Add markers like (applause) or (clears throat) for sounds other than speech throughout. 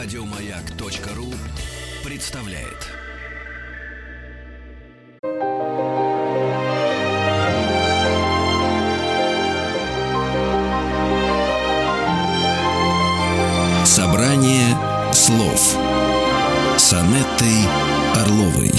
Радиомаяк.ру представляет. Собрание слов с Анеттой Орловой.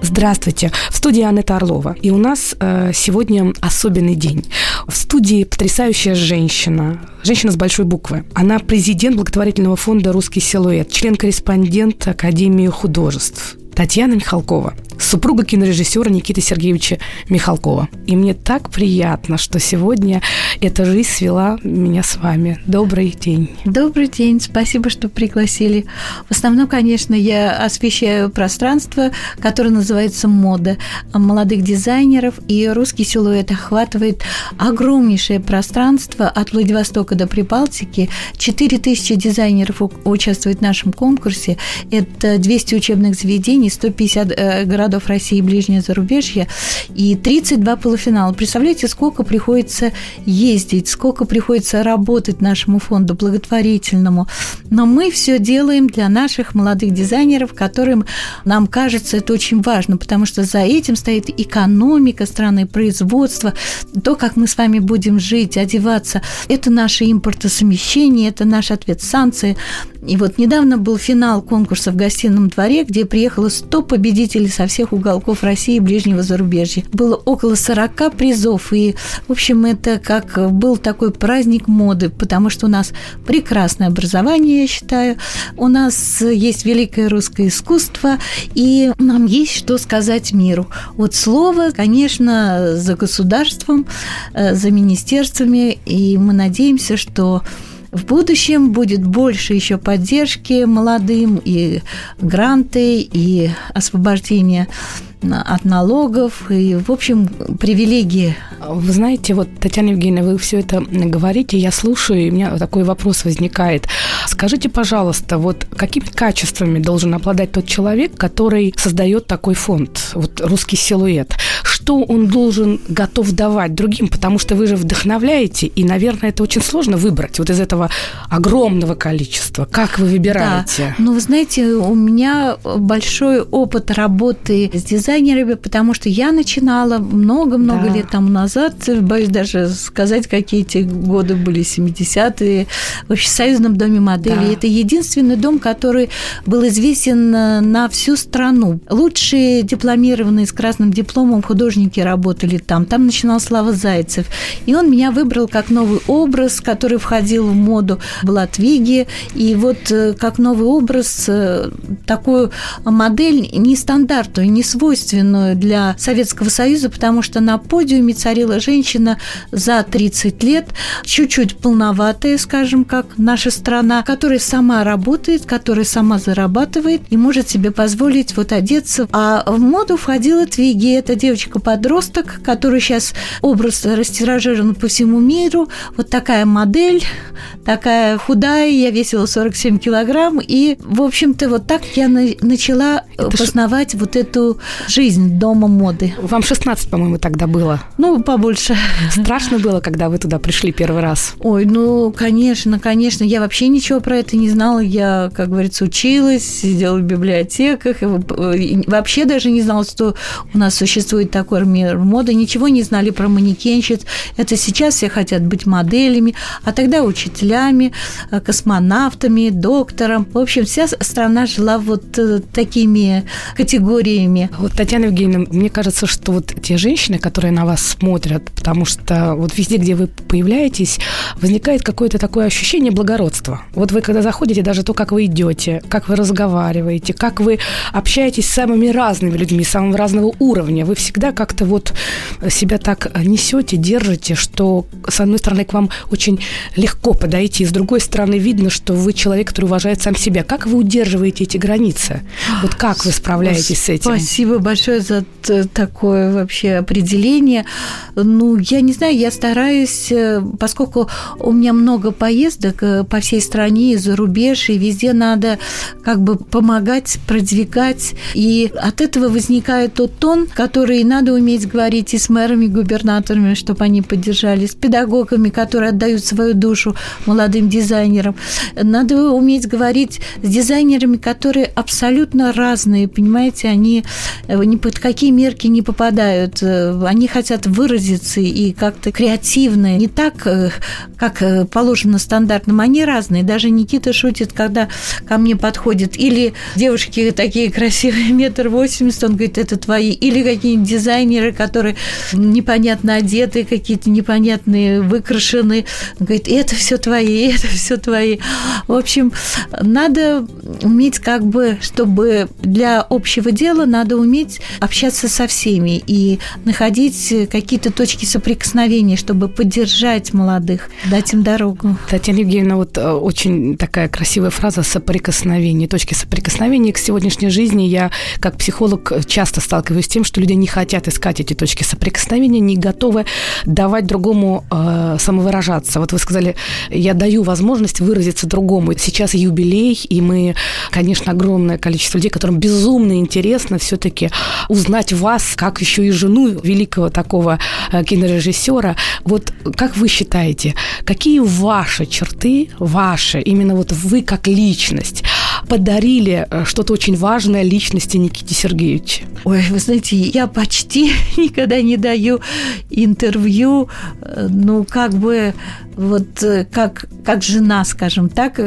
Здравствуйте, в студии Анетта Орлова. И у нас э, сегодня особенный день. В студии потрясающая женщина, женщина с большой буквы. Она президент благотворительного фонда «Русский силуэт», член-корреспондент Академии художеств. Татьяна Михалкова, супруга кинорежиссера Никиты Сергеевича Михалкова. И мне так приятно, что сегодня эта жизнь свела меня с вами. Добрый день. Добрый день, спасибо, что пригласили. В основном, конечно, я освещаю пространство, которое называется мода молодых дизайнеров, и русский силуэт охватывает огромнейшее пространство от Владивостока до Прибалтики. 4000 дизайнеров участвуют в нашем конкурсе. Это 200 учебных заведений, 150 э, городов России и ближнее зарубежье и 32 полуфинала. Представляете, сколько приходится ездить, сколько приходится работать нашему фонду благотворительному. Но мы все делаем для наших молодых дизайнеров, которым нам кажется это очень важно, потому что за этим стоит экономика страны, производство, то, как мы с вами будем жить, одеваться. Это наше импортосовмещение, это наш ответ санкции. И вот недавно был финал конкурса в гостином дворе, где приехало 100 победителей со всех уголков России и ближнего зарубежья. Было около 40 призов, и, в общем, это как был такой праздник моды, потому что у нас прекрасное образование, я считаю, у нас есть великое русское искусство, и нам есть что сказать миру. Вот слово, конечно, за государством, э, за министерствами, и мы надеемся, что в будущем будет больше еще поддержки молодым и гранты, и освобождение от налогов и, в общем, привилегии. Вы знаете, вот, Татьяна Евгеньевна, вы все это говорите, я слушаю, и у меня такой вопрос возникает. Скажите, пожалуйста, вот какими качествами должен обладать тот человек, который создает такой фонд, вот русский силуэт? Что он должен готов давать другим? Потому что вы же вдохновляете, и, наверное, это очень сложно выбрать вот из этого огромного количества. Как вы выбираете? Да. Ну, вы знаете, у меня большой опыт работы с дизайнерами, потому что я начинала много-много да. лет тому назад, боюсь даже сказать, какие эти годы были, 70-е, в Союзном доме моделей. Да. Это единственный дом, который был известен на всю страну. Лучшие дипломированные с красным дипломом художники работали там. Там начинал Слава Зайцев. И он меня выбрал как новый образ, который входил в моду, была Твиги. И вот э, как новый образ, э, такую модель нестандартную, не свойственную для Советского Союза, потому что на подиуме царила женщина за 30 лет, чуть-чуть полноватая, скажем, как наша страна, которая сама работает, которая сама зарабатывает и может себе позволить вот одеться. А в моду входила Твиги, это девочка-подросток, который сейчас образ растиражирован по всему миру. Вот такая модель, такая худая, я весила 47 килограмм, и, в общем-то, вот так я начала это познавать ш... вот эту жизнь дома моды. Вам 16, по-моему, тогда было. Ну, побольше. Страшно было, когда вы туда пришли первый раз? Ой, ну, конечно, конечно. Я вообще ничего про это не знала. Я, как говорится, училась, сидела в библиотеках. И вообще даже не знала, что у нас существует такой мир моды. Ничего не знали про манекенщиц. Это сейчас все хотят быть моделями, а тогда учителями, космонавтами, доктором. В общем, вся страна жила вот э, такими категориями. Вот Татьяна Евгеньевна, мне кажется, что вот те женщины, которые на вас смотрят, потому что вот везде, где вы появляетесь, возникает какое-то такое ощущение благородства. Вот вы когда заходите, даже то, как вы идете, как вы разговариваете, как вы общаетесь с самыми разными людьми, самого разного уровня, вы всегда как-то вот себя так несете, держите, что с одной стороны к вам очень легко подойти, с другой стороны видно, что вы человек, который уважает сам себя. Как вы удерживаете эти границы? Вот как вы справляетесь с этим? Спасибо большое за такое вообще определение. Ну, я не знаю, я стараюсь, э, поскольку у меня много поездок э, по всей стране, и за рубеж, и везде надо как бы помогать, продвигать, и от этого возникает тот тон, который надо надо уметь говорить и с мэрами, губернаторами, чтобы они поддержали, с педагогами, которые отдают свою душу молодым дизайнерам. Надо уметь говорить с дизайнерами, которые абсолютно разные, понимаете, они э, ни под какие мерки не попадают. Э, они хотят выразиться и как-то креативно, не так, э, как положено стандартным, они разные. Даже Никита шутит, когда ко мне подходит или девушки такие красивые, (laughs) метр восемьдесят, он говорит, это твои, или какие-нибудь дизайнеры, которые непонятно одеты, какие-то непонятные, выкрашены. Он говорит, это все твои, это все твои. В общем, надо уметь как бы, чтобы для общего дела надо уметь общаться со всеми и находить какие-то точки соприкосновения, чтобы поддержать молодых, дать им дорогу. Татьяна Евгеньевна, вот э, очень такая красивая фраза «соприкосновение», точки соприкосновения к сегодняшней жизни. Я, как психолог, часто сталкиваюсь с тем, что люди не хотят искать эти точки соприкосновения, не готовы давать другому э, самовыражаться. Вот вы сказали, я даю возможность выразиться другому. Сейчас юбилей, и мы, конечно, огромное количество людей, которым безумно интересно все-таки узнать вас, как еще и жену великого такого э, кинорежиссера. Вот как вы считаете, какие ваши черты, ваши, именно вот вы как личность, подарили э, что-то очень важное личности Никите Сергеевича? Ой, вы знаете, я почти (laughs) никогда не даю интервью, э, ну, как бы вот э, как, как жена, скажем так,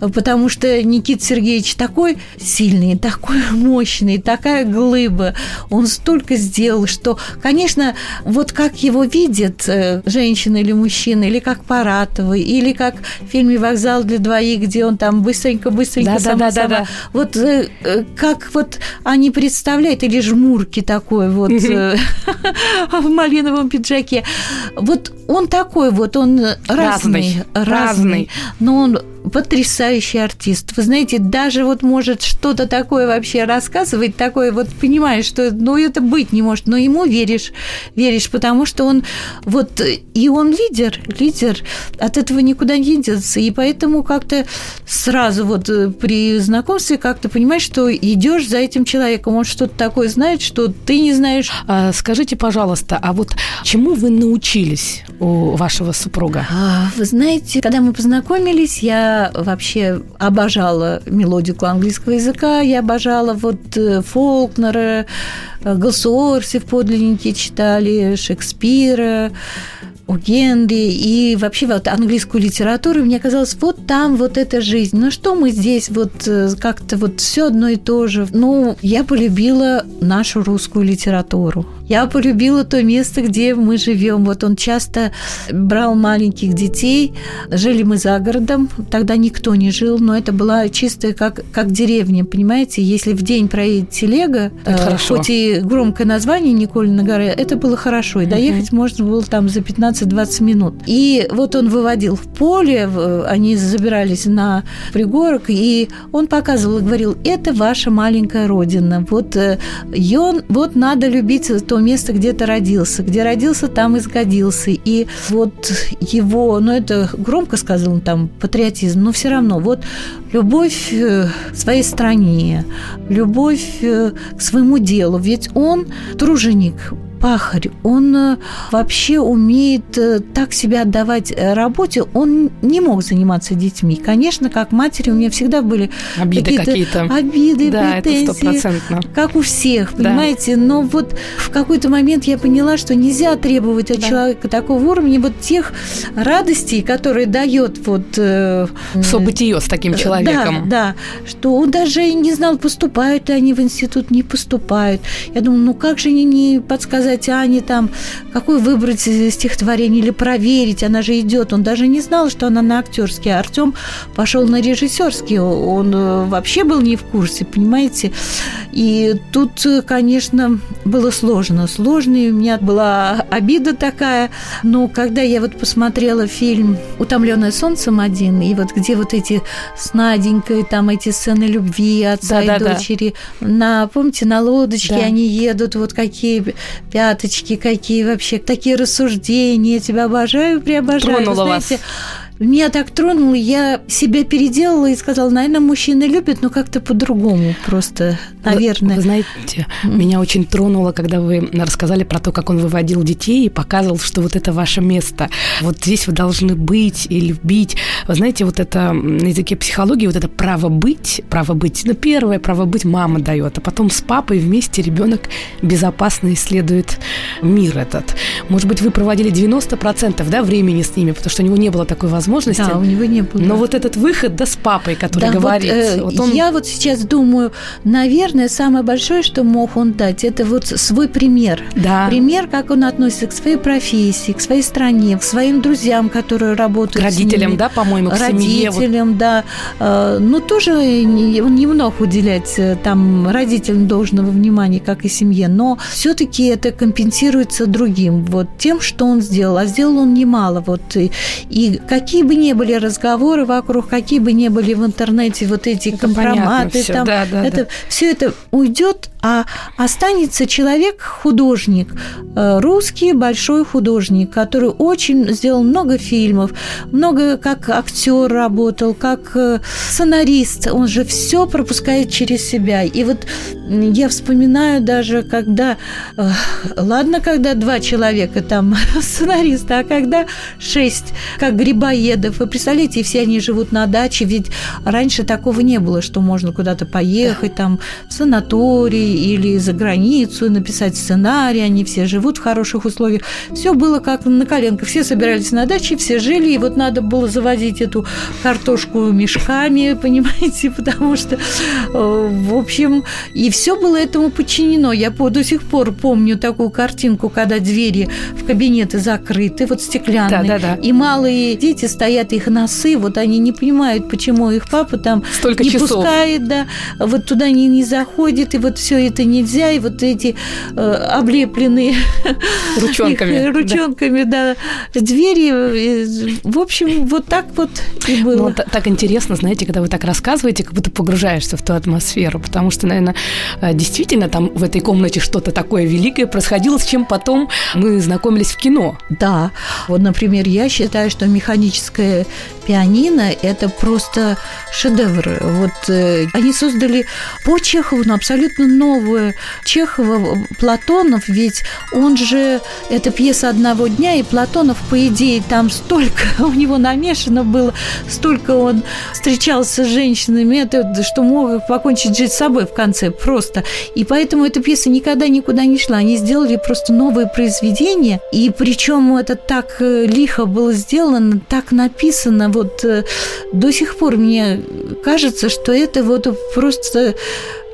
потому что Никита Сергеевич такой сильный, такой (laughs) мощный, такая глыба, он столько сделал, что, конечно, вот как его видят женщина или мужчина, или как Паратовый, или как в фильме «Вокзал для двоих», где он там быстренько-быстренько да, да, да, да, вот как вот они представляют, или жмурки такой вот (laughs) в малиновом пиджаке, вот он такой вот, он разный, разный, разный, но он потрясающий артист. Вы знаете, даже вот может что-то такое вообще рассказывать, такое вот понимаешь, что ну это быть не может, но ему веришь, веришь, потому что он вот и он лидер, лидер, от этого никуда не деться, и поэтому как-то сразу вот э, при знакомстве как-то понимаешь, что идешь за этим человеком, он что-то такое знает, что ты не знаешь. А, скажите, пожалуйста, а вот чему вы научились у вашего супруга? А, вы знаете, когда мы познакомились, я вообще обожала мелодику английского языка, я обожала вот э, Фолкнера, э, Галсуорси в подлиннике читали, Шекспира, у Генри и вообще вот английскую литературу, мне казалось, вот там вот эта жизнь. Ну что мы здесь вот э, как-то вот все одно и то же. Ну, я полюбила нашу русскую литературу. Я полюбила то место, где мы живем. Вот он часто брал маленьких детей. Жили мы за городом. Тогда никто не жил, но это была чистая как, как деревня, понимаете? Если в день проедет телега, э, хоть и громкое название Николина горы, это было хорошо. И доехать угу. можно было там за 15-20 минут. И вот он выводил в поле, они забирались на пригорок, и он показывал и говорил, это ваша маленькая родина. Вот, э, и он, вот надо любить то то место, где ты родился. Где родился, там и сгодился. И вот его, ну это громко сказано там, патриотизм, но все равно вот любовь э, к своей стране, любовь э, к своему делу. Ведь он труженик, пахарь, он э, вообще умеет э, так себя отдавать э, работе, он не мог заниматься детьми. Конечно, как матери у меня всегда были обиды какие-то, обиды, да, претензии, это как у всех, понимаете. Да. Но вот в какой-то момент я поняла, что нельзя требовать от да. человека такого уровня вот тех радостей, которые дает вот событие с таким человеком. Да, да, что он даже не знал, поступают ли они в институт, не поступают. Я думаю, ну как же они не подсказать сказать Ане там, какое выбрать стихотворение или проверить, она же идет. Он даже не знал, что она на актерский. А Артем пошел на режиссерский. Он э, вообще был не в курсе, понимаете? И тут, конечно, было сложно. Сложно, и у меня была обида такая. Но когда я вот посмотрела фильм «Утомленное солнцем один», и вот где вот эти с Наденькой, там эти сцены любви отца да, и да, дочери, да. на, помните, на лодочке да. они едут, вот какие пяточки какие вообще, такие рассуждения, я тебя обожаю, преобожаю. Тронула знаете, вас меня так тронуло, я себя переделала и сказала, наверное, мужчины любят, но как-то по-другому просто, наверное. Вы, вы знаете, меня очень тронуло, когда вы рассказали про то, как он выводил детей и показывал, что вот это ваше место. Вот здесь вы должны быть и любить. Вы знаете, вот это на языке психологии, вот это право быть, право быть, ну, первое право быть мама дает, а потом с папой вместе ребенок безопасно исследует мир этот. Может быть, вы проводили 90% да, времени с ними, потому что у него не было такой возможности. Да, у него не было. Но вот этот выход, да, с папой, который да, говорит. Вот, э, вот он... Я вот сейчас думаю, наверное, самое большое, что мог он дать, это вот свой пример. Да. Пример, как он относится к своей профессии, к своей стране, к своим друзьям, которые работают. К родителям, да, по-моему, к родителям, семье. Вот. да. Э, ну, тоже он не мог уделять э, там родителям должного внимания, как и семье, но все-таки это компенсируется другим, вот тем, что он сделал. А сделал он немало. Вот, и, и какие бы ни были разговоры вокруг, какие бы ни были в интернете вот эти это компроматы, все. там, да, да, это, да. все это уйдет, а останется человек, художник, э, русский большой художник, который очень сделал много фильмов, много как актер работал, как э, сценарист, он же все пропускает через себя. И вот я вспоминаю даже, когда, э, ладно, когда два человека там (laughs) сценариста, а когда шесть, как Грибоедов. Вы представляете, все они живут на даче, ведь раньше такого не было, что можно куда-то поехать, там, в санаторий или за границу, написать сценарий, они все живут в хороших условиях. Все было как на коленках. Все собирались на даче, все жили, и вот надо было завозить эту картошку мешками, (laughs) понимаете, потому что, э, в общем, и все было этому подчинено. Я до сих пор помню такую картинку, когда двери в кабинеты закрыты, вот стеклянные, да, да, да. и малые дети стоят, их носы, вот они не понимают, почему их папа там Столько не часов. пускает, да, вот туда не, не заходит, и вот все это нельзя, и вот эти э, облепленные (laughs) ручонками, их, ручонками, да. да, двери, э, в общем, вот так вот и было. Ну, так интересно, знаете, когда вы так рассказываете, как будто погружаешься в ту атмосферу, потому что, наверное, э, действительно там в этой комнате что-то такое великое происходило, с чем потом мы знакомились в кино. Да, вот, например, я считаю, что механическое пианино – это просто шедевр. Вот э, они создали по Чехову ну, абсолютно новую Чехова, Платонов, ведь он же, это пьеса одного дня, и Платонов, по идее, там столько (laughs) у него намешано было, столько он встречался с женщинами, это, что мог покончить жить с собой в конце просто. И поэтому эта пьеса никогда никуда не шла. Они сделали просто новое произведение, и причем это так э, лихо было сделано, так написано, вот э, до сих пор мне кажется, что это вот просто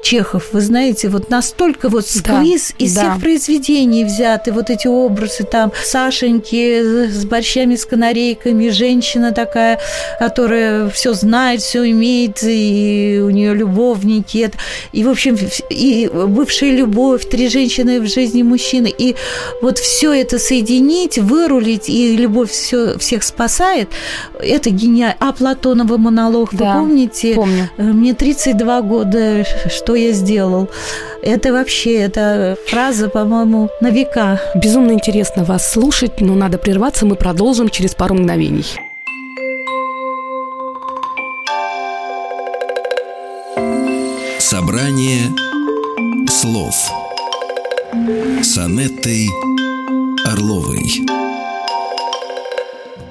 Чехов, вы знаете, вот настолько вот сквиз да, из да. всех произведений взяты, вот эти образы там Сашеньки с борщами, с канарейками, женщина такая, которая все знает, все имеет, и у нее любовники, и, в общем, и бывшая любовь, три женщины в жизни мужчины, и вот все это соединить, вырулить, и любовь все, всех спасает, это гениально. А Платонова монолог, да, вы помните? Помню. Мне 32 года, что что я сделал. Это вообще, это фраза, по-моему, на века. Безумно интересно вас слушать, но надо прерваться, мы продолжим через пару мгновений. Собрание слов с Анеттой Орловой.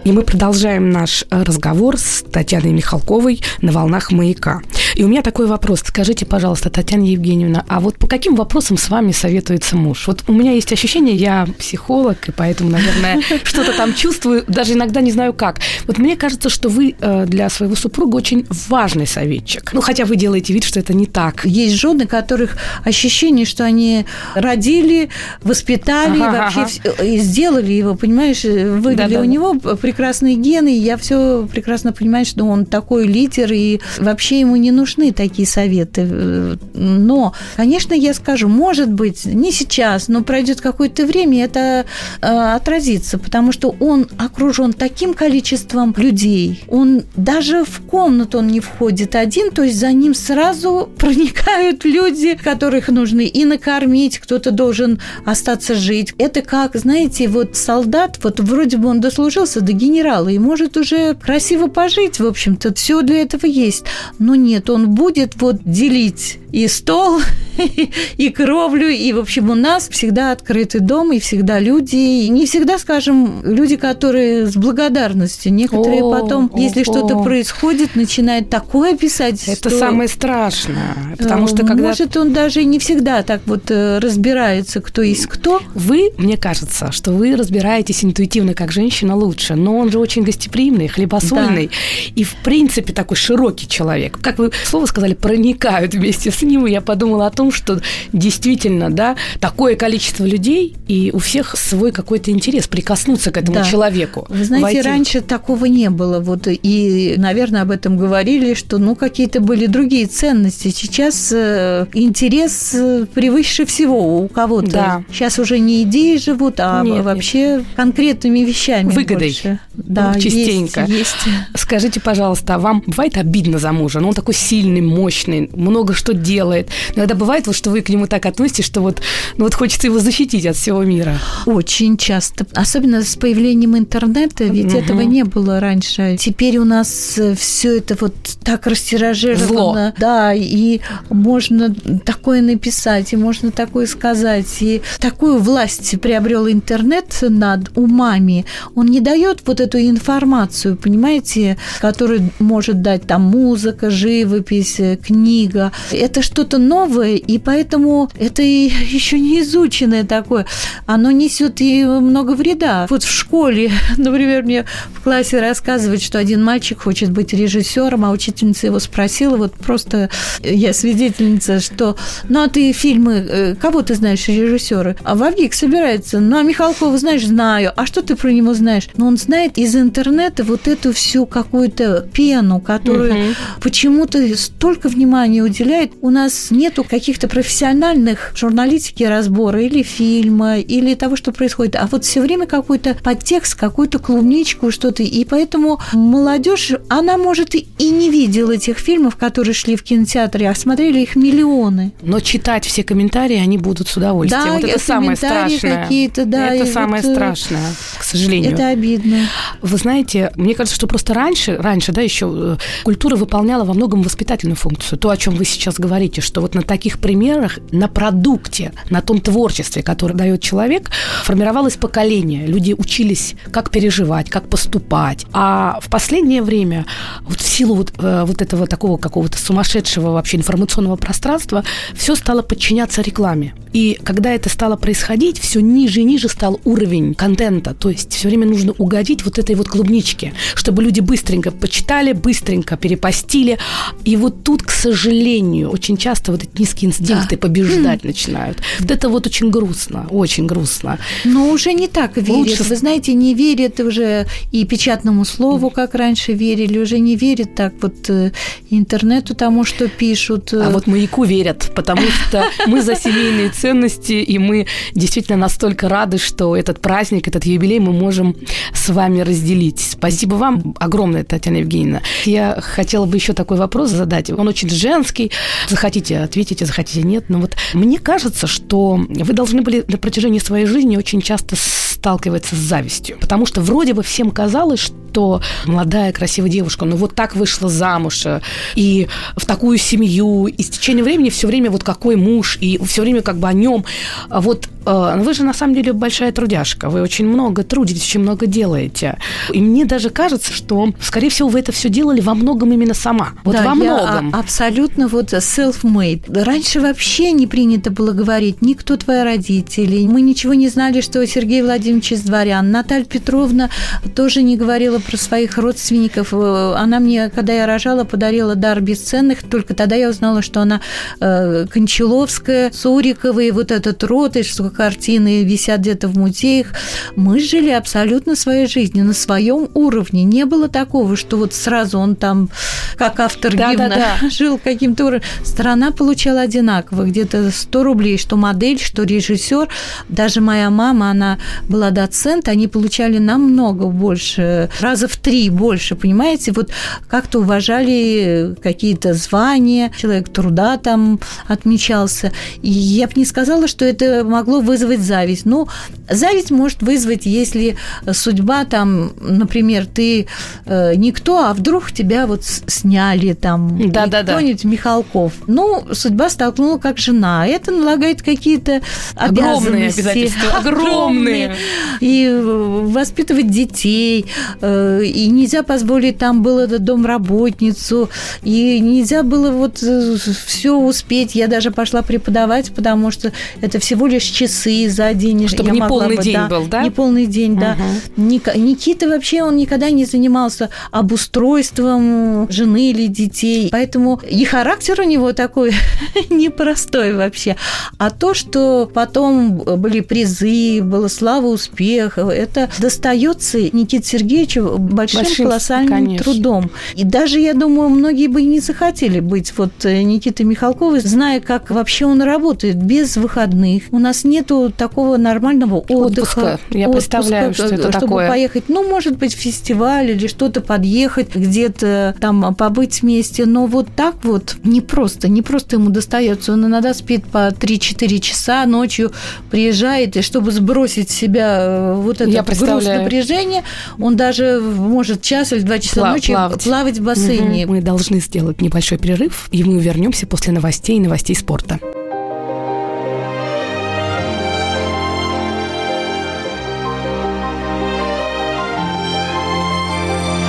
И мы продолжаем наш разговор с Татьяной Михалковой на волнах маяка. И у меня такой вопрос. Скажите, пожалуйста, Татьяна Евгеньевна, а вот по каким вопросам с вами советуется муж? Вот у меня есть ощущение, я психолог, и поэтому, наверное, (laughs) что-то там чувствую, даже иногда не знаю как. Вот мне кажется, что вы э, для своего супруга очень важный советчик. Ну, хотя вы делаете вид, что это не так. Есть жены, которых ощущение, что они родили, воспитали, ага, вообще ага. и сделали его, понимаешь, вывели да, да, у него прекрасные гены, и я все прекрасно понимаю, что он такой лидер, и вообще ему не нужно нужны такие советы. Э, но, конечно, я скажу, может быть, не сейчас, но пройдет какое-то время, это э, отразится, потому что он окружен таким количеством людей. Он даже в комнату он не входит один, то есть за ним сразу (laughs) проникают люди, которых нужны и накормить, кто-то должен остаться жить. Это как, знаете, вот солдат, вот вроде бы он дослужился до генерала и может уже красиво пожить, в общем-то, все для этого есть. Но нет, он будет вот делить и стол, (laughs) и кровлю, и, в общем, у нас всегда открытый дом, и всегда люди, и не всегда, скажем, люди, которые с благодарностью. Некоторые о, потом, о, если что-то происходит, начинают такое писать. Это что... самое страшное, потому что когда... Может, он даже не всегда так вот э, разбирается, кто есть кто. Вы, мне кажется, что вы разбираетесь интуитивно как женщина лучше, но он же очень гостеприимный, хлебосольный да. и, в принципе, такой широкий человек. Как вы слово сказали, проникают вместе с с ним, я подумала о том, что действительно, да, такое количество людей, и у всех свой какой-то интерес прикоснуться к этому да. человеку. Вы знаете, войти. раньше такого не было, вот, и, наверное, об этом говорили, что, ну, какие-то были другие ценности. Сейчас э, интерес э, превыше всего у кого-то. Да. Сейчас уже не идеи живут, а нет, вообще нет. конкретными вещами Выгодой. Больше. Да, частенько. Есть, есть. Скажите, пожалуйста, а вам бывает обидно за мужа? Ну, он такой сильный, мощный, много что делает делает. Иногда бывает, вот, что вы к нему так относитесь, что вот, ну, вот хочется его защитить от всего мира. Очень часто. Особенно с появлением интернета, ведь угу. этого не было раньше. Теперь у нас э, все это вот так растиражировано. Зло. Да, и можно такое написать, и можно такое сказать. И такую власть приобрел интернет над умами. Он не дает вот эту информацию, понимаете, которую может дать там музыка, живопись, э, книга. Это это что-то новое, и поэтому это (laughs) еще не изученное такое. Оно несет и много вреда. Вот в школе, (laughs) например, мне в классе рассказывают, что один мальчик хочет быть режиссером, а учительница его спросила, вот просто я свидетельница, что ну а ты фильмы, э, кого ты знаешь режиссера? А Вавгик собирается, ну а Михалкова знаешь, знаю. А что ты про него знаешь? Ну он знает из интернета вот эту всю какую-то пену, которую угу. почему-то столько внимания уделяет. У нас нету каких-то профессиональных журналистики разбора или фильма, или того, что происходит, а вот все время какой-то подтекст, какую-то клубничку, что-то. И поэтому молодежь, она, может, и не видела этих фильмов, которые шли в кинотеатре, а смотрели их миллионы. Но читать все комментарии они будут с удовольствием. Да, вот это самое страшное. какие-то, да. Это самое вот, э, страшное, к сожалению. Это обидно. Вы знаете, мне кажется, что просто раньше, раньше, да, еще э, культура выполняла во многом воспитательную функцию. То, о чем вы сейчас говорите, говорите, что вот на таких примерах, на продукте, на том творчестве, которое дает человек, формировалось поколение. Люди учились, как переживать, как поступать. А в последнее время, вот в силу вот, э, вот этого такого какого-то сумасшедшего вообще информационного пространства, все стало подчиняться рекламе. И когда это стало происходить, все ниже и ниже стал уровень контента. То есть все время нужно угодить вот этой вот клубничке, чтобы люди быстренько почитали, быстренько перепостили. И вот тут, к сожалению, очень часто вот эти низкие инстинкты да. побеждать начинают. Вот это вот очень грустно, очень грустно. Но уже не так верят. Лучше... Вы знаете, не верят уже и печатному слову, как раньше верили, уже не верят так вот э, интернету тому, что пишут. А вот маяку верят, потому что мы за семейные ценности, и мы действительно настолько рады, что этот праздник, этот юбилей мы можем с вами разделить. Спасибо вам огромное, Татьяна Евгеньевна. Я хотела бы еще такой вопрос задать. Он очень женский. Захотите, ответите, захотите, нет. Но вот мне кажется, что вы должны были на протяжении своей жизни очень часто сталкиваться с завистью. Потому что вроде бы всем казалось, что молодая, красивая девушка, ну вот так вышла замуж, э, и в такую семью, и с течением времени все время вот какой муж, и все время как бы о нем. А вот э, вы же на самом деле большая трудяжка, вы очень много трудитесь, очень много делаете. И мне даже кажется, что, скорее всего, вы это все делали во многом именно сама. Вот да, во многом. абсолютно вот self-made. Раньше вообще не принято было говорить, никто твои родители. Мы ничего не знали, что Сергей Владимирович из дворян. Наталья Петровна тоже не говорила про своих родственников. Э, она мне, когда я рожала, подарила дар бесценных. Только тогда я узнала, что она э, Кончаловская, Сурикова и вот этот род, и что картины висят где-то в музеях. Мы жили абсолютно своей жизнью, на своем уровне. Не было такого, что вот сразу он там, как автор да, гимна, да, (laughs) да. жил каким-то уровнем. Страна получала одинаково, где-то 100 рублей, что модель, что режиссер. Даже моя мама, она была доцент, они получали намного больше, раза в три больше, понимаете? Вот как-то уважали какие-то звания, человек труда там отмечался. И я бы не сказала, что это могло вызвать зависть. Ну, зависть может вызвать, если судьба там, например, ты э, никто, а вдруг тебя вот сняли там, да, да, кто-нибудь да. Михалков. Ну, судьба столкнула как жена. Это налагает какие-то огромные обязательства, (laughs) огромные. И воспитывать детей, э, и нельзя позволить там было домработницу, и нельзя было вот э, все успеть. Я даже пошла преподавать, потому что это всего лишь часы за день. Чтобы я не полный бы, день да, был, да? Не полный день, угу. да. Никита вообще, он никогда не занимался обустройством жены или детей, поэтому и характер у него такой (laughs) непростой вообще. А то, что потом были призы, была слава, успех, это достается Никите Сергеевичу большим, большим колоссальным конечно. трудом. И даже, я думаю, многие бы не захотели быть вот э, Никитой Михалковой, зная, как вообще он работает без выходных. У нас нету такого нормального отдыха. Отпуска. Я отпуска, представляю, что это чтобы такое. поехать, ну, может быть, фестиваль или что-то подъехать, где-то там побыть вместе. Но вот так вот не просто, не просто ему достается. Он иногда спит по 3-4 часа ночью, приезжает, и чтобы сбросить с себя э, вот это груз напряжения, он даже может час или два часа Пла- ночи плавать. плавать в бассейне. Угу. Мы должны сделать небольшой перерыв, и мы вернемся после новостей и новостей спорта.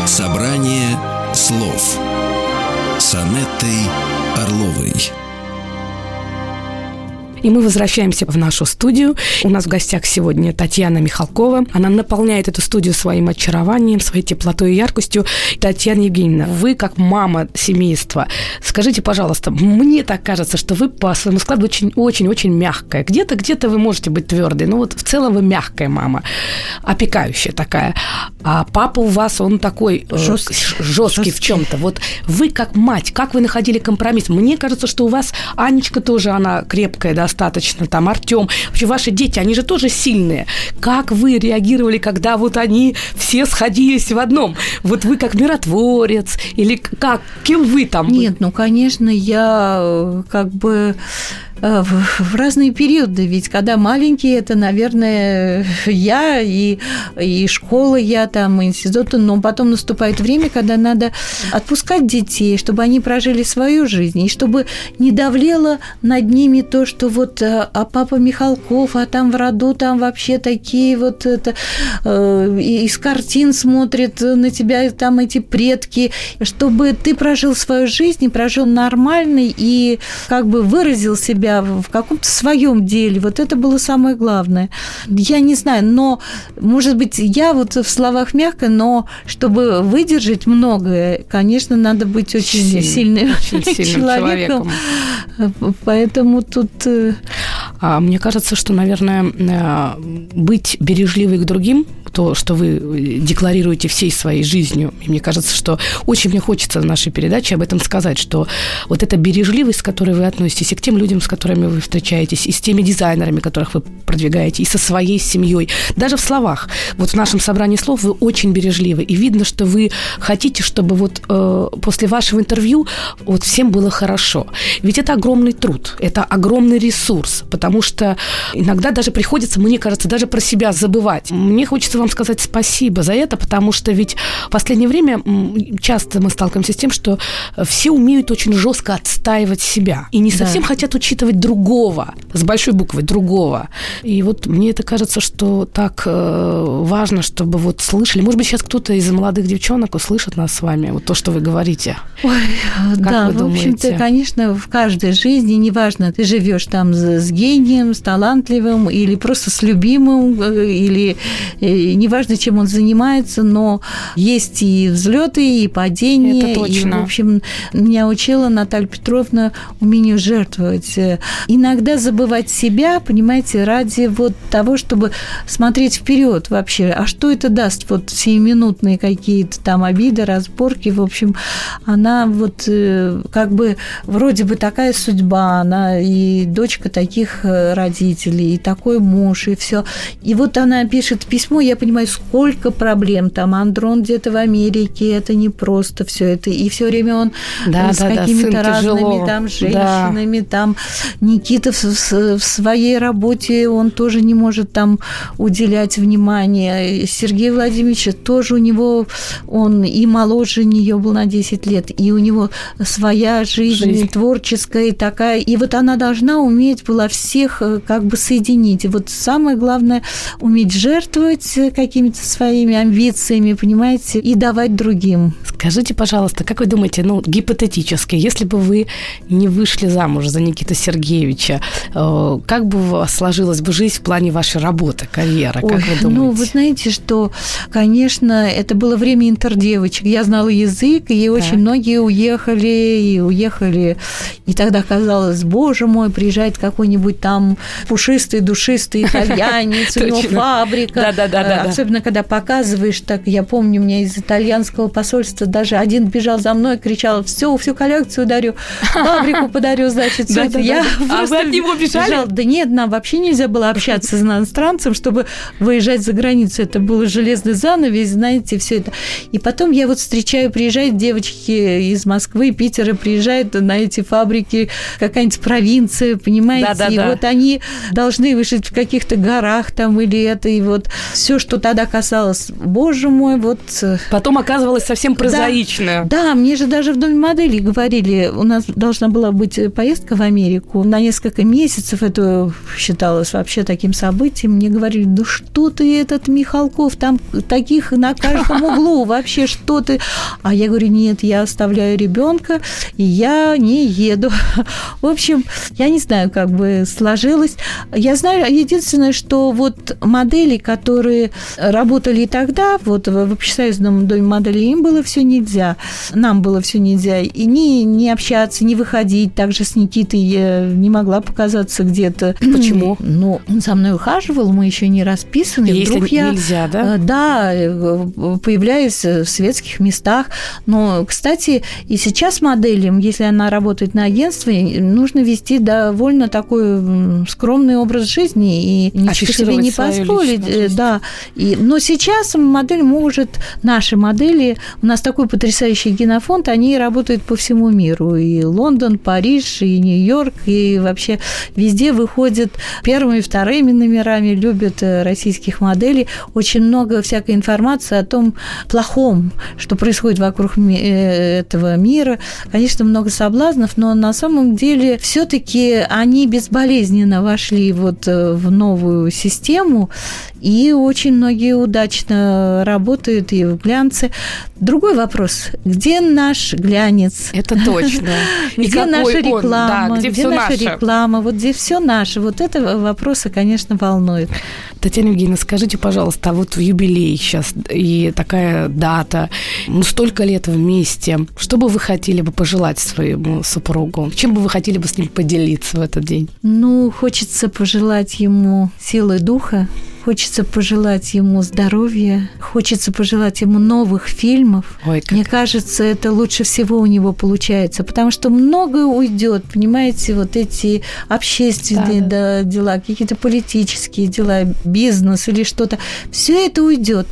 Собрание слов с Анеттой Орловой. И мы возвращаемся в нашу студию. У нас в гостях сегодня Татьяна Михалкова. Она наполняет эту студию своим очарованием, своей теплотой и яркостью. Татьяна Евгеньевна, вы как мама семейства, скажите, пожалуйста, мне так кажется, что вы по своему складу очень-очень-очень мягкая. Где-то, где-то вы можете быть твердой, но вот в целом вы мягкая мама, опекающая такая. А папа у вас, он такой жесткий, э, жесткий в чем-то. Вот вы как мать, как вы находили компромисс? Мне кажется, что у вас Анечка тоже, она крепкая, да, достаточно, там, Артем, вообще ваши дети, они же тоже сильные. Как вы реагировали, когда вот они все сходились в одном? Вот вы как миротворец или как? Кем вы там? Нет, ну, конечно, я э, как бы в разные периоды. Ведь когда маленькие, это, наверное, я и, и школа я там, и институт, но потом наступает время, когда надо отпускать детей, чтобы они прожили свою жизнь, и чтобы не давлело над ними то, что вот э, а папа Михалков, а там в роду там вообще такие вот это, э, из картин смотрят на тебя там эти предки, чтобы ты прожил свою жизнь и прожил нормальный и как бы выразил себя себя в каком-то своем деле. Вот это было самое главное. Я не знаю, но, может быть, я вот в словах мягко, но чтобы выдержать многое, конечно, надо быть очень Сильный, сильным, очень сильным (laughs) человеком. человеком. Поэтому тут... А, мне кажется, что, наверное, э, быть бережливой к другим то, что вы э, декларируете всей своей жизнью. И мне кажется, что очень мне хочется в нашей передаче об этом сказать, что вот эта бережливость, с которой вы относитесь и к тем людям, с которыми вы встречаетесь, и с теми дизайнерами, которых вы продвигаете, и со своей семьей, даже в словах. Вот в нашем собрании слов вы очень бережливы, и видно, что вы хотите, чтобы вот э, после вашего интервью вот всем было хорошо. Ведь это огромный труд, это огромный ресурс, потому что иногда даже приходится, мне кажется, даже про себя забывать. Мне хочется вам сказать спасибо за это, потому что ведь в последнее время часто мы сталкиваемся с тем, что все умеют очень жестко отстаивать себя и не совсем да. хотят учитывать другого, с большой буквы другого. И вот мне это кажется, что так э, важно, чтобы вот слышали. Может быть, сейчас кто-то из молодых девчонок услышит нас с вами, вот то, что вы говорите. Ой, как да, в общем-то, конечно, в каждой жизни, неважно, ты живешь там с гением, с талантливым или просто с любимым, э, или э, неважно, чем он занимается, но есть и взлеты, и падения. Это точно. И, в общем, меня учила Наталья Петровна умению жертвовать. Иногда забывать себя, понимаете, ради вот того, чтобы смотреть вперед вообще. А что это даст? Вот сиюминутные какие-то там обиды, разборки. В общем, она вот э, как бы вроде бы такая судьба, она и дочка таких родителей, и такой муж, и все. И вот она пишет письмо, я понимаю, сколько проблем там. Андрон где-то в Америке, это не просто все это. И все время он да, с да, какими-то да, разными тяжело. там женщинами, да. там Никита в, в, в своей работе, он тоже не может там уделять внимание. Сергей Владимирович тоже у него, он и моложе нее был на 10 лет, и у него своя жизнь, жизнь. творческая такая. И вот она должна уметь была всех э, как бы соединить. И вот самое главное уметь жертвовать какими-то своими амбициями, понимаете, и давать другим. Скажите, пожалуйста, как вы думаете, ну, гипотетически, если бы вы не вышли замуж за Никиту Сергеевича, э, как бы у вас сложилась бы жизнь в плане вашей работы, карьеры? Как Ой, вы думаете? Ну, вы знаете, что, конечно, это было время интердевочек. Я знала язык, и так. очень многие уехали, и уехали. И тогда казалось, боже мой, приезжает какой-нибудь там пушистый, душистый итальянец, у (laughs) него фабрика. Да-да-да. Особенно, когда показываешь, так я помню, у меня из итальянского посольства даже один бежал за мной, кричал, все, всю коллекцию дарю, фабрику подарю, значит, все это. Я а вы от него бежали? Да нет, нам вообще нельзя было общаться с иностранцем, чтобы выезжать за границу. Это был железный занавес, знаете, все это. И потом я вот встречаю, приезжают девочки из Москвы, Питера, приезжают на эти фабрики, какая-нибудь провинция, понимаете, да, да, и да. вот они должны вышить в каких-то горах там или это, и вот все, что тогда касалось, боже мой, вот... э, Потом оказывалось совсем прозаично. Да, да, мне же даже в Доме моделей говорили, у нас должна была быть поездка в Америку на несколько месяцев, это считалось вообще таким событием, мне говорили, да что ты этот Михалков, там таких на каждом (laughs) углу, вообще что ты... А я говорю, нет, я оставляю ребенка, и я не еду. В общем, я не знаю, как бы сложилось. Я знаю единственное, что вот модели, которые работали тогда, вот в общесоюзном доме моделей, им было все нельзя. Нам было все нельзя. И не, не общаться, не выходить. Также с Никитой я не могла показаться где-то. (clears throat) Почему? Ну, он со мной ухаживал, мы еще не расписаны. Если Вдруг я, нельзя, да? э, Да, э, появляюсь в светских местах. Но, кстати, и сейчас моделям, если она работает на агентстве, нужно вести довольно такой скромный образ жизни и ничего себе не позволить. э. Да. И, но сейчас модель может, наши модели, у нас такой потрясающий генофонд, они работают по всему миру. И Лондон, Париж, и Нью-Йорк, и вообще везде выходят первыми, вторыми номерами, любят э, российских моделей. Очень много всякой информации о том плохом, что происходит вокруг ми- э, этого мира. Конечно, много соблазнов, но на самом деле все-таки они безболезненно вошли вот э, в новую систему, и очень многие удачно работают и в глянце. Другой вопрос. Где наш глянец? Это точно. (laughs) И Где наша он? реклама? Да, где всё наша наше? реклама? Вот где все наше? Вот это вопросы, конечно, волнуют. Татьяна Евгеньевна, скажите, пожалуйста, а вот в юбилей сейчас и такая дата, ну, столько лет вместе, что бы вы хотели бы пожелать своему супругу? Чем бы вы хотели бы с ним поделиться в этот день? Ну, хочется пожелать ему силы духа, хочется пожелать ему здоровья, хочется пожелать ему новых фильмов. Ой, как... Мне кажется, это лучше всего у него получается, потому что многое уйдет, понимаете, вот эти общественные Да, да, дела, какие-то политические дела, бизнес или что-то, все это уйдет.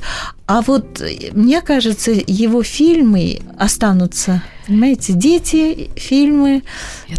А вот мне кажется, его фильмы останутся. Понимаете, дети, фильмы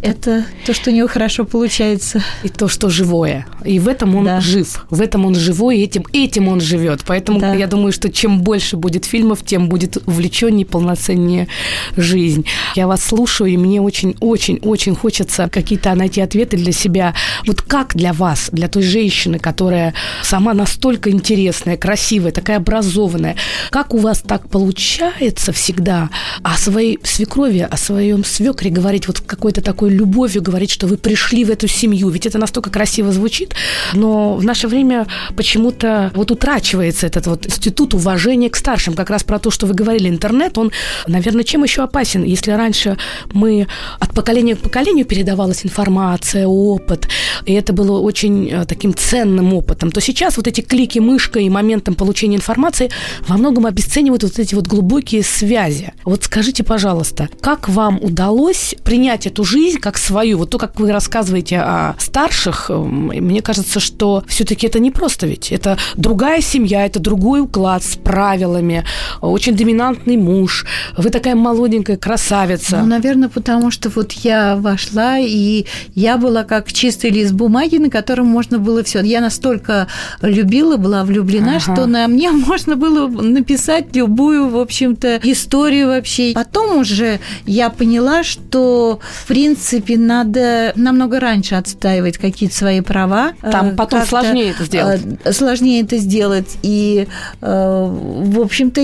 Это- то, что у него хорошо получается. И то, что живое. И в этом он Да. жив. В этом он живой, и этим, этим он живет. Поэтому Да. я думаю, что чем больше будет фильмов, тем будет увлеченнее, полноценнее жизнь. Я вас слушаю, и мне очень-очень-очень хочется какие-то найти ответы для себя. Вот как для вас, для той женщины, которая сама настолько интересная, красивая, такая образованная, как у вас так получается всегда о своей свекрови свекрови, о своем свекре говорить вот какой-то такой любовью, говорить, что вы пришли в эту семью. Ведь это настолько красиво звучит, но в наше время почему-то вот утрачивается этот вот институт уважения к старшим. Как раз про то, что вы говорили, интернет, он, наверное, чем еще опасен? Если раньше мы от поколения к поколению передавалась информация, опыт, и это было очень э, таким ценным опытом, то сейчас вот эти клики мышкой и моментом получения информации во многом обесценивают вот эти вот глубокие связи. Вот скажите, пожалуйста, как вам удалось принять эту жизнь как свою? Вот то, как вы рассказываете о старших, эм, мне кажется, что все-таки это не просто ведь. Это другая семья, это другой уклад с правилами, очень доминантный муж. Вы такая молоденькая красавица. Ну, наверное, потому что вот я вошла, и я была как чистый лист бумаги, на котором можно было все. Я настолько любила, была влюблена, ага. что на мне (laughs) можно было написать любую, в общем-то, историю вообще. Потом уже я поняла, что, в принципе, надо намного раньше отстаивать какие-то свои права. Там э, потом сложнее это сделать. Э, сложнее это сделать. И, э, в общем-то,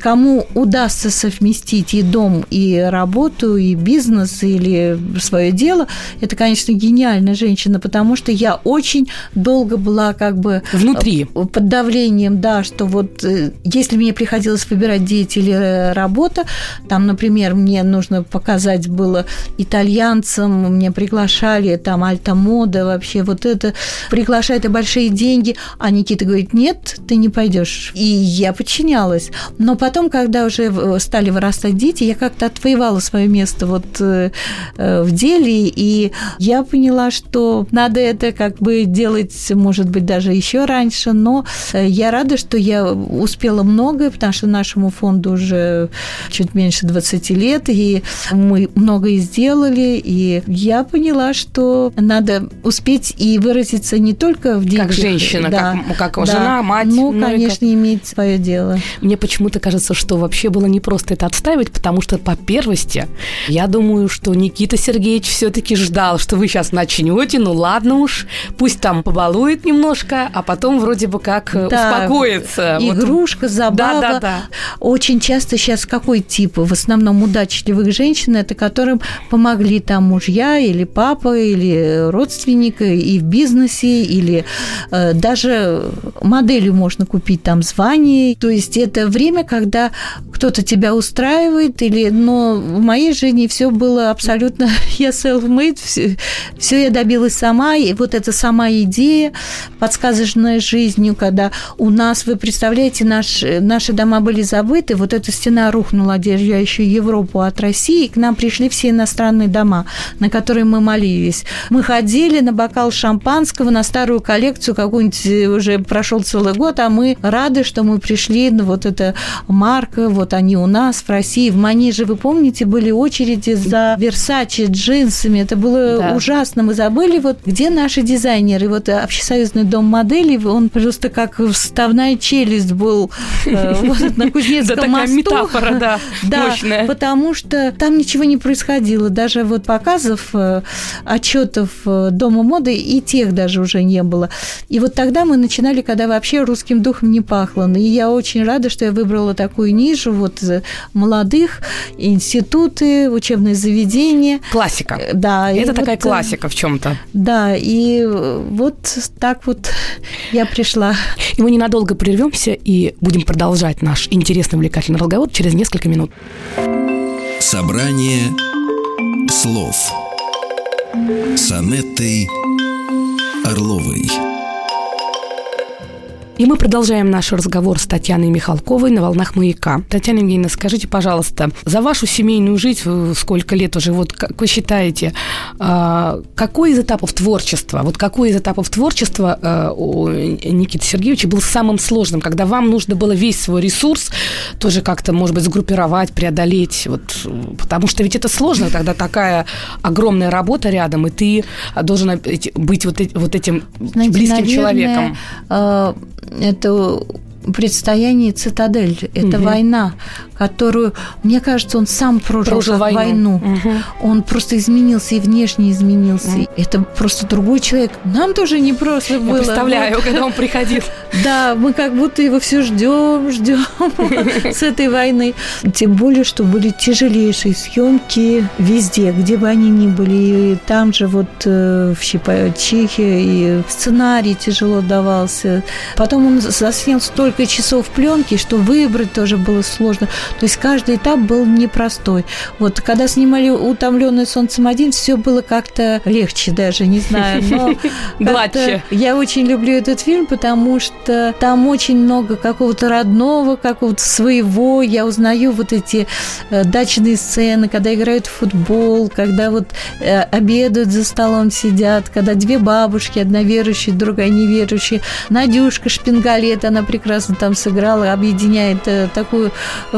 кому удастся совместить и дом, и работу, и бизнес, или свое дело, это, конечно, гениальная женщина, потому что я очень долго была как бы... Внутри. Под давлением, да, что вот если мне приходилось выбирать деятель или работа, там, например, мне нужно показать было итальянцам, мне приглашали там альта-мода, вообще вот это, приглашают и большие деньги, а Никита говорит, нет, ты не пойдешь. И я подчинялась. Но потом, когда уже стали вырастать дети, я как-то отвоевала свое место вот э, э, в деле, и я поняла, что надо это как бы делать, может быть, даже еще раньше, но э, я рада, что я успела многое, потому что нашему фонду уже чуть меньше 20 лет, и мы многое сделали, и я поняла, что надо успеть и выразиться не только в деньгах. Как женщина, да, как, как да, жена, мать. Ну, ну конечно, как... иметь свое дело. Мне почему-то кажется, что вообще было не просто это отстаивать, потому что по первости, я думаю, что Никита Сергеевич все-таки ждал, что вы сейчас начнете, ну ладно уж, пусть там побалует немножко, а потом вроде бы как да, успокоится. Игрушка, вот. забава. Да, да, да. Очень часто сейчас какой тип? В основном удачливых женщин, это которым помогли там мужья или папа, или родственник и в бизнесе, или э, даже моделью можно купить там звание. То есть это время, когда кто-то тебя устраивает, или, но в моей жизни все было абсолютно, (laughs) я self-made, все, все я добилась сама, и вот эта сама идея, подсказанная жизнью, когда у нас, вы представляете, наш, наши дома были забыты, вот эта стена рухнула, отделяющая Европу от России, и к нам пришли все иностранные дома, на которые мы молились. Мы ходили на бокал шампанского, на старую коллекцию, какую-нибудь э, уже прошел целый год, а мы рады, что мы пришли, ну, вот эта марка, вот они у нас в России. В Манеже, вы помните, были очереди за Версачи, джинсами, это было да. ужасно. Мы забыли, вот где наши дизайнеры, вот общесоюзный дом моделей, он просто как вставная челюсть был э, (laughs) вот на Кузнецком мосту. метафора, да, да, потому что там ничего не происходило. Даже вот показов, э, отчетов э, Дома моды и тех даже уже не было. И вот тогда мы начинали, когда вообще русским духом не пахло. И я очень рада, что я выбрала такую нишу вот молодых, институты, учебные заведения. Классика. Да. Это такая вот, классика в чем-то. Да, и вот так вот я пришла. И мы ненадолго прервемся и будем продолжать наш интересный, увлекательный разговор через несколько минут. Собрание слов с Анеттой Орловой. И мы продолжаем наш разговор с Татьяной Михалковой на волнах маяка. Татьяна Евгеньевна, скажите, пожалуйста, за вашу семейную жизнь, сколько лет уже, вот как вы считаете, а, какой из этапов творчества, вот какой из этапов творчества а, у Никиты Сергеевича был самым сложным, когда вам нужно было весь свой ресурс тоже как-то, может быть, сгруппировать, преодолеть, вот, потому что ведь это сложно, когда такая огромная работа рядом, и ты должен быть вот, вот этим Знаете, близким наверное, человеком. Это предстоянии цитадель. Это угу. война, которую, мне кажется, он сам прожил, прожил войну. войну. Угу. Он просто изменился и внешне изменился. Угу. Это просто другой человек. Нам тоже не просто Я было. представляю, вот. когда он приходил. (laughs) Да, мы как будто его все ждем, ждем (laughs) с этой войны. Тем более, что были тяжелейшие съемки везде, где бы они ни были. И там же вот э, в Чехии и сценарий тяжело давался. Потом он заснял столько часов пленки, что выбрать тоже было сложно. То есть каждый этап был непростой. Вот когда снимали «Утомленный солнцем один», все было как-то легче даже, не знаю. Но (laughs) Гладче. Я очень люблю этот фильм, потому что там очень много какого-то родного, какого-то своего. Я узнаю вот эти э, дачные сцены, когда играют в футбол, когда вот э, обедают за столом, сидят, когда две бабушки, одна верующая, другая неверующая. Надюшка Шпингалет, она прекрасно там сыграла, объединяет э, такую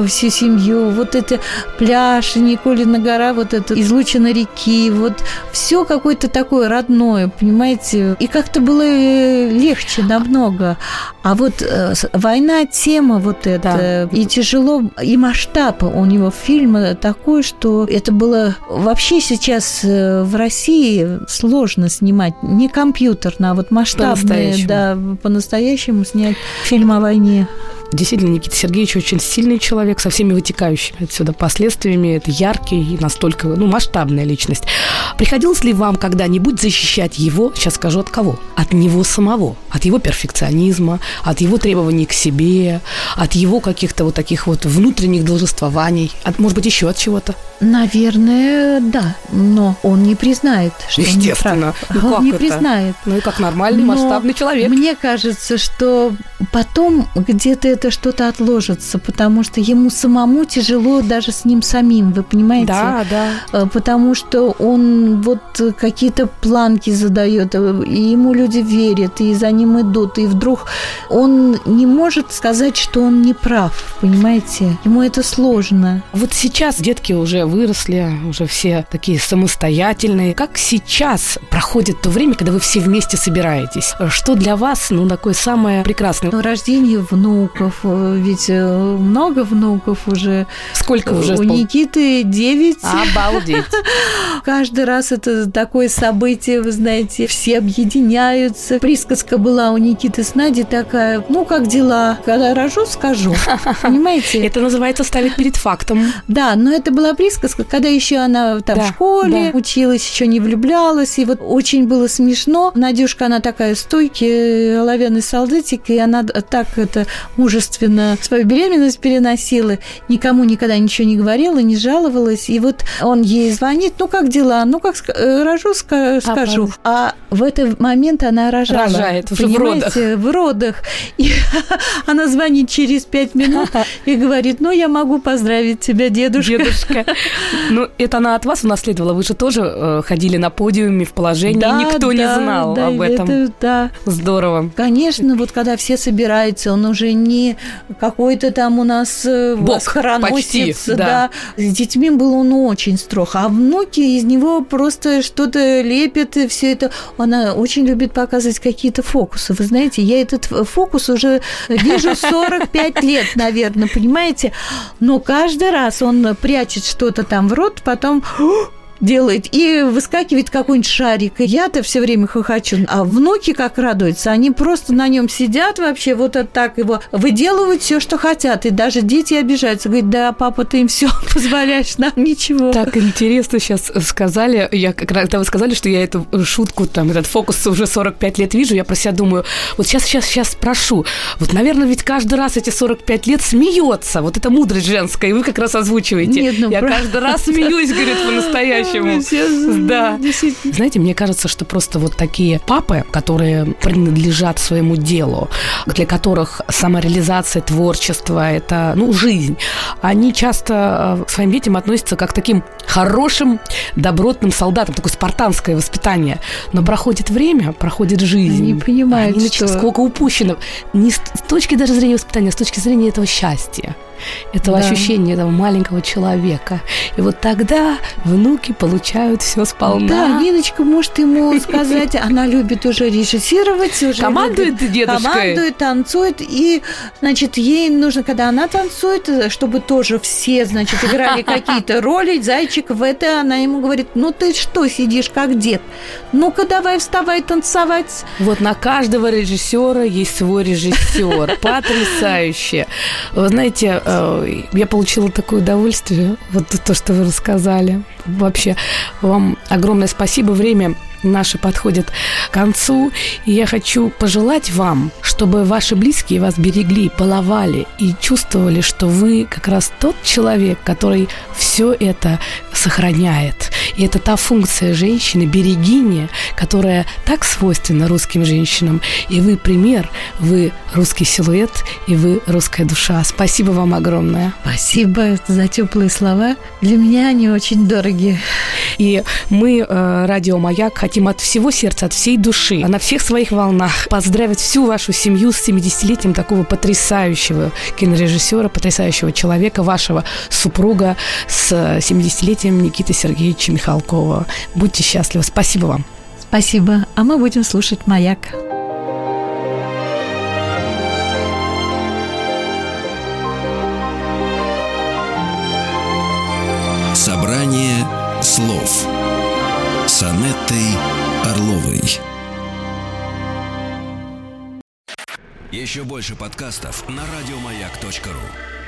всю семью. Вот это пляж, Николина гора, вот это излучина реки, вот все какое-то такое родное, понимаете? И как-то было легче намного. А вот э, война, тема вот эта, да. и тяжело, и масштаб у него фильма такой, что это было вообще сейчас э, в России сложно снимать, не компьютерно, а вот масштабное, по да, по-настоящему снять фильм о войне. Действительно, Никита Сергеевич очень сильный человек, со всеми вытекающими отсюда последствиями. Это яркий и настолько, ну, масштабная личность. Приходилось ли вам когда-нибудь защищать его, сейчас скажу от кого? От него самого, от его перфекционизма, от его требований к себе, от его каких-то вот таких вот внутренних должествований, от, может быть, еще от чего-то? Наверное, да. Но он не признает, что Естественно. он не прав. Ну, он не это? признает. Ну и как нормальный, Но масштабный человек. Мне кажется, что потом где-то это что-то отложится, потому что ему самому тяжело даже с ним самим, вы понимаете? Да, да. Э, потому что он вот какие-то планки задает, э, и ему люди верят, и за ним идут, и вдруг он не может сказать, что он не прав, понимаете? Ему это сложно. Вот сейчас детки уже выросли, уже все такие самостоятельные. Как сейчас проходит то время, когда вы все вместе собираетесь? Что для вас, ну, такое самое прекрасное? Ну, рождение внуков, э, ведь э, много внуков уже. Сколько уже? У Никиты 9. Обалдеть. (laughs) Каждый раз это такое событие, вы знаете, все объединяются. Присказка была у Никиты с Надей такая, ну, как дела? Когда рожу, скажу. (laughs) Понимаете? Это называется ставить перед фактом. Да, но это была присказка когда еще она там да, в школе да. училась, еще не влюблялась, и вот очень было смешно. Надюшка, она такая стойкий, оловянный солдатик, и она так это мужественно свою беременность переносила, никому никогда ничего не говорила, не жаловалась, и вот он ей звонит, ну как дела, ну как э, рожу, скажу. А, а в этот момент она рожала. Рожает уже в родах. В родах. И (laughs) она звонит через пять минут и говорит, ну я могу поздравить тебя, дедушка. Дедушка. Ну, это она от вас унаследовала. Вы же тоже э, ходили на подиуме в положении, да, никто да, не знал да, об этом. Это, да. Здорово. Конечно, вот когда все собираются, он уже не какой-то там у нас э, Бог, почти, да. да. С детьми был он очень строг, а внуки из него просто что-то лепят, и все это. Она очень любит показывать какие-то фокусы. Вы знаете, я этот фокус уже вижу (laughs) 45 лет, наверное, понимаете? Но каждый раз он прячет что-то там в рот, потом делает, и выскакивает какой-нибудь шарик. И я-то все время хохочу. А внуки как радуются, они просто на нем сидят вообще, вот так его выделывают все, что хотят. И даже дети обижаются. Говорят, да, папа, ты им все (laughs) позволяешь, нам ничего. Так интересно сейчас сказали. Я, когда вы сказали, что я эту шутку, там, этот фокус уже 45 лет вижу, я про себя думаю, вот сейчас, сейчас, сейчас спрошу. Вот, наверное, ведь каждый раз эти 45 лет смеется. Вот это мудрость женская, и вы как раз озвучиваете. Нет, ну, я правда. каждый раз смеюсь, говорит, по-настоящему по-настоящему. Да. Знаете, мне кажется, что просто вот такие папы, которые принадлежат своему делу, для которых самореализация, творчество – это, ну, жизнь, они часто э, к своим детям относятся как к таким хорошим, добротным солдатам, такое спартанское воспитание. Но проходит время, проходит жизнь. Не понимают, они что... Сколько упущено. Не с точки даже зрения воспитания, а с точки зрения этого счастья. этого Да. ощущения этого маленького человека. И вот тогда внуки получают все сполна. Да, Ниночка может ему (laughs) сказать, она любит уже режиссировать, уже Командует любит- дедушкой. командует, танцует, и, значит, ей нужно, когда она танцует, чтобы тоже все, значит, играли (laughs) какие-то роли, зайчик в это, она ему говорит, ну ты что сидишь как дед, ну-ка давай вставай танцевать. Вот на каждого режиссера есть свой режиссер. (laughs) Потрясающе. Вы знаете, э, я получила такое удовольствие, вот то, что вы рассказали. Вообще, вам огромное спасибо. Время наше подходит к концу. И я хочу пожелать вам, чтобы ваши близкие вас берегли, баловали и чувствовали, что вы как раз тот человек, который все это сохраняет. И это та функция женщины, берегиня, которая так свойственна русским женщинам. И вы пример, вы русский силуэт, и вы русская душа. Спасибо вам огромное. Спасибо за теплые слова. Для меня они очень дороги. И мы, э, Радио Маяк, хотим от всего сердца, от всей души, на всех своих волнах поздравить всю вашу семью с 70-летием такого потрясающего кинорежиссера, потрясающего человека, вашего супруга с 70-летием Никиты Сергеевича Михалкова. Будьте счастливы. Спасибо вам. Спасибо. А мы будем слушать «Маяк». Слов с Анеттой Орловой. Еще больше подкастов на радиомаяк.ру.